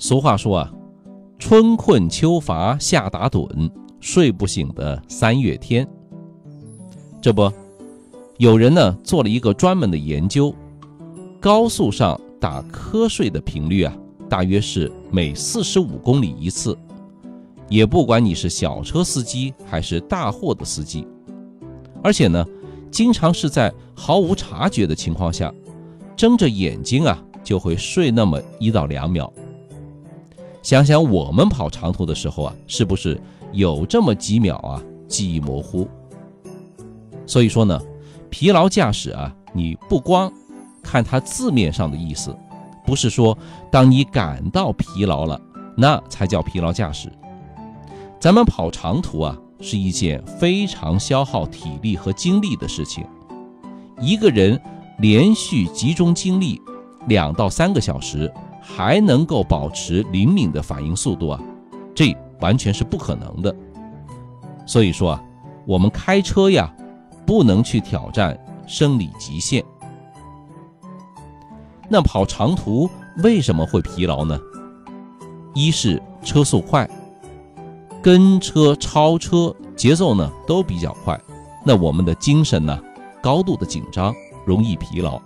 俗话说啊，春困秋乏夏打盹，睡不醒的三月天。这不，有人呢做了一个专门的研究，高速上打瞌睡的频率啊，大约是每四十五公里一次。也不管你是小车司机还是大货的司机，而且呢，经常是在毫无察觉的情况下，睁着眼睛啊就会睡那么一到两秒。想想我们跑长途的时候啊，是不是有这么几秒啊记忆模糊？所以说呢，疲劳驾驶啊，你不光看它字面上的意思，不是说当你感到疲劳了，那才叫疲劳驾驶。咱们跑长途啊，是一件非常消耗体力和精力的事情。一个人连续集中精力两到三个小时，还能够保持灵敏的反应速度啊，这完全是不可能的。所以说啊，我们开车呀，不能去挑战生理极限。那跑长途为什么会疲劳呢？一是车速快。跟车、超车节奏呢都比较快，那我们的精神呢高度的紧张，容易疲劳。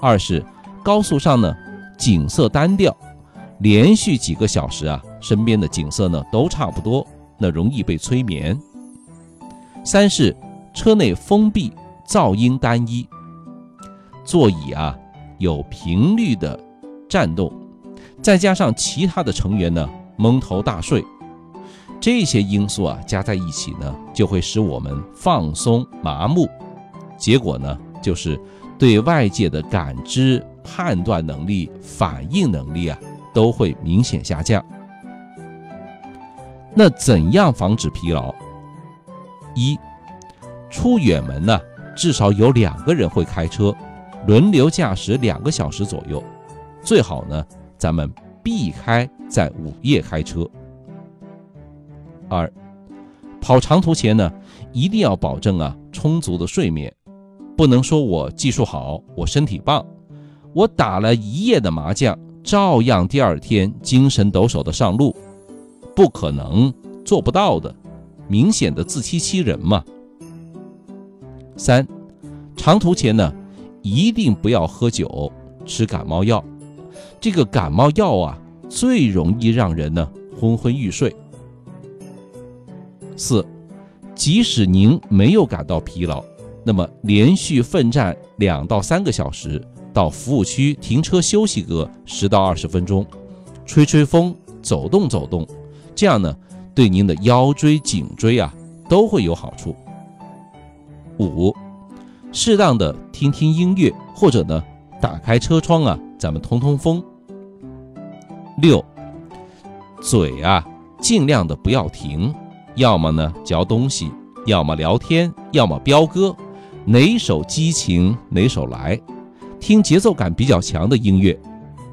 二是高速上呢景色单调，连续几个小时啊，身边的景色呢都差不多，那容易被催眠。三是车内封闭，噪音单一，座椅啊有频率的颤动，再加上其他的成员呢蒙头大睡。这些因素啊加在一起呢，就会使我们放松麻木，结果呢就是对外界的感知、判断能力、反应能力啊都会明显下降。那怎样防止疲劳？一，出远门呢，至少有两个人会开车，轮流驾驶两个小时左右，最好呢咱们避开在午夜开车。二，跑长途前呢，一定要保证啊充足的睡眠，不能说我技术好，我身体棒，我打了一夜的麻将，照样第二天精神抖擞的上路，不可能做不到的，明显的自欺欺人嘛。三，长途前呢，一定不要喝酒，吃感冒药，这个感冒药啊，最容易让人呢昏昏欲睡。四，即使您没有感到疲劳，那么连续奋战两到三个小时，到服务区停车休息个十到二十分钟，吹吹风，走动走动，这样呢，对您的腰椎、颈椎啊都会有好处。五，适当的听听音乐，或者呢，打开车窗啊，咱们通通风。六，嘴啊，尽量的不要停。要么呢嚼东西，要么聊天，要么飙歌，哪首激情哪首来，听节奏感比较强的音乐，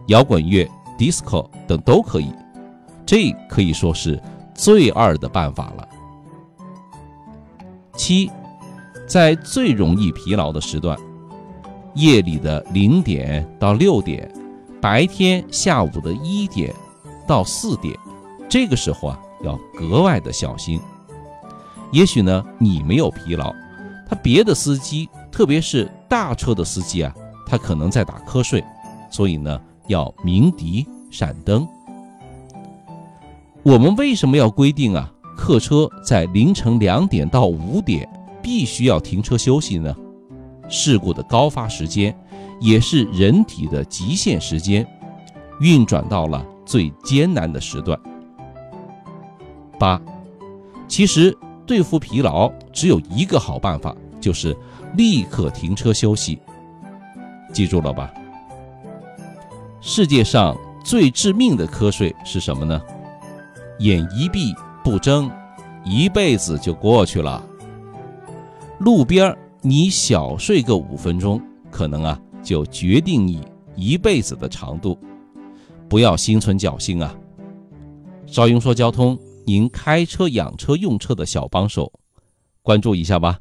摇滚乐、disco 等都可以。这可以说是最二的办法了。七，在最容易疲劳的时段，夜里的零点到六点，白天下午的一点到四点，这个时候啊。要格外的小心。也许呢，你没有疲劳，他别的司机，特别是大车的司机啊，他可能在打瞌睡，所以呢，要鸣笛闪灯。我们为什么要规定啊，客车在凌晨两点到五点必须要停车休息呢？事故的高发时间，也是人体的极限时间，运转到了最艰难的时段。八，其实对付疲劳只有一个好办法，就是立刻停车休息。记住了吧？世界上最致命的瞌睡是什么呢？眼一闭不睁，一辈子就过去了。路边你小睡个五分钟，可能啊就决定你一辈子的长度。不要心存侥幸啊！邵雍说交通。您开车、养车、用车的小帮手，关注一下吧。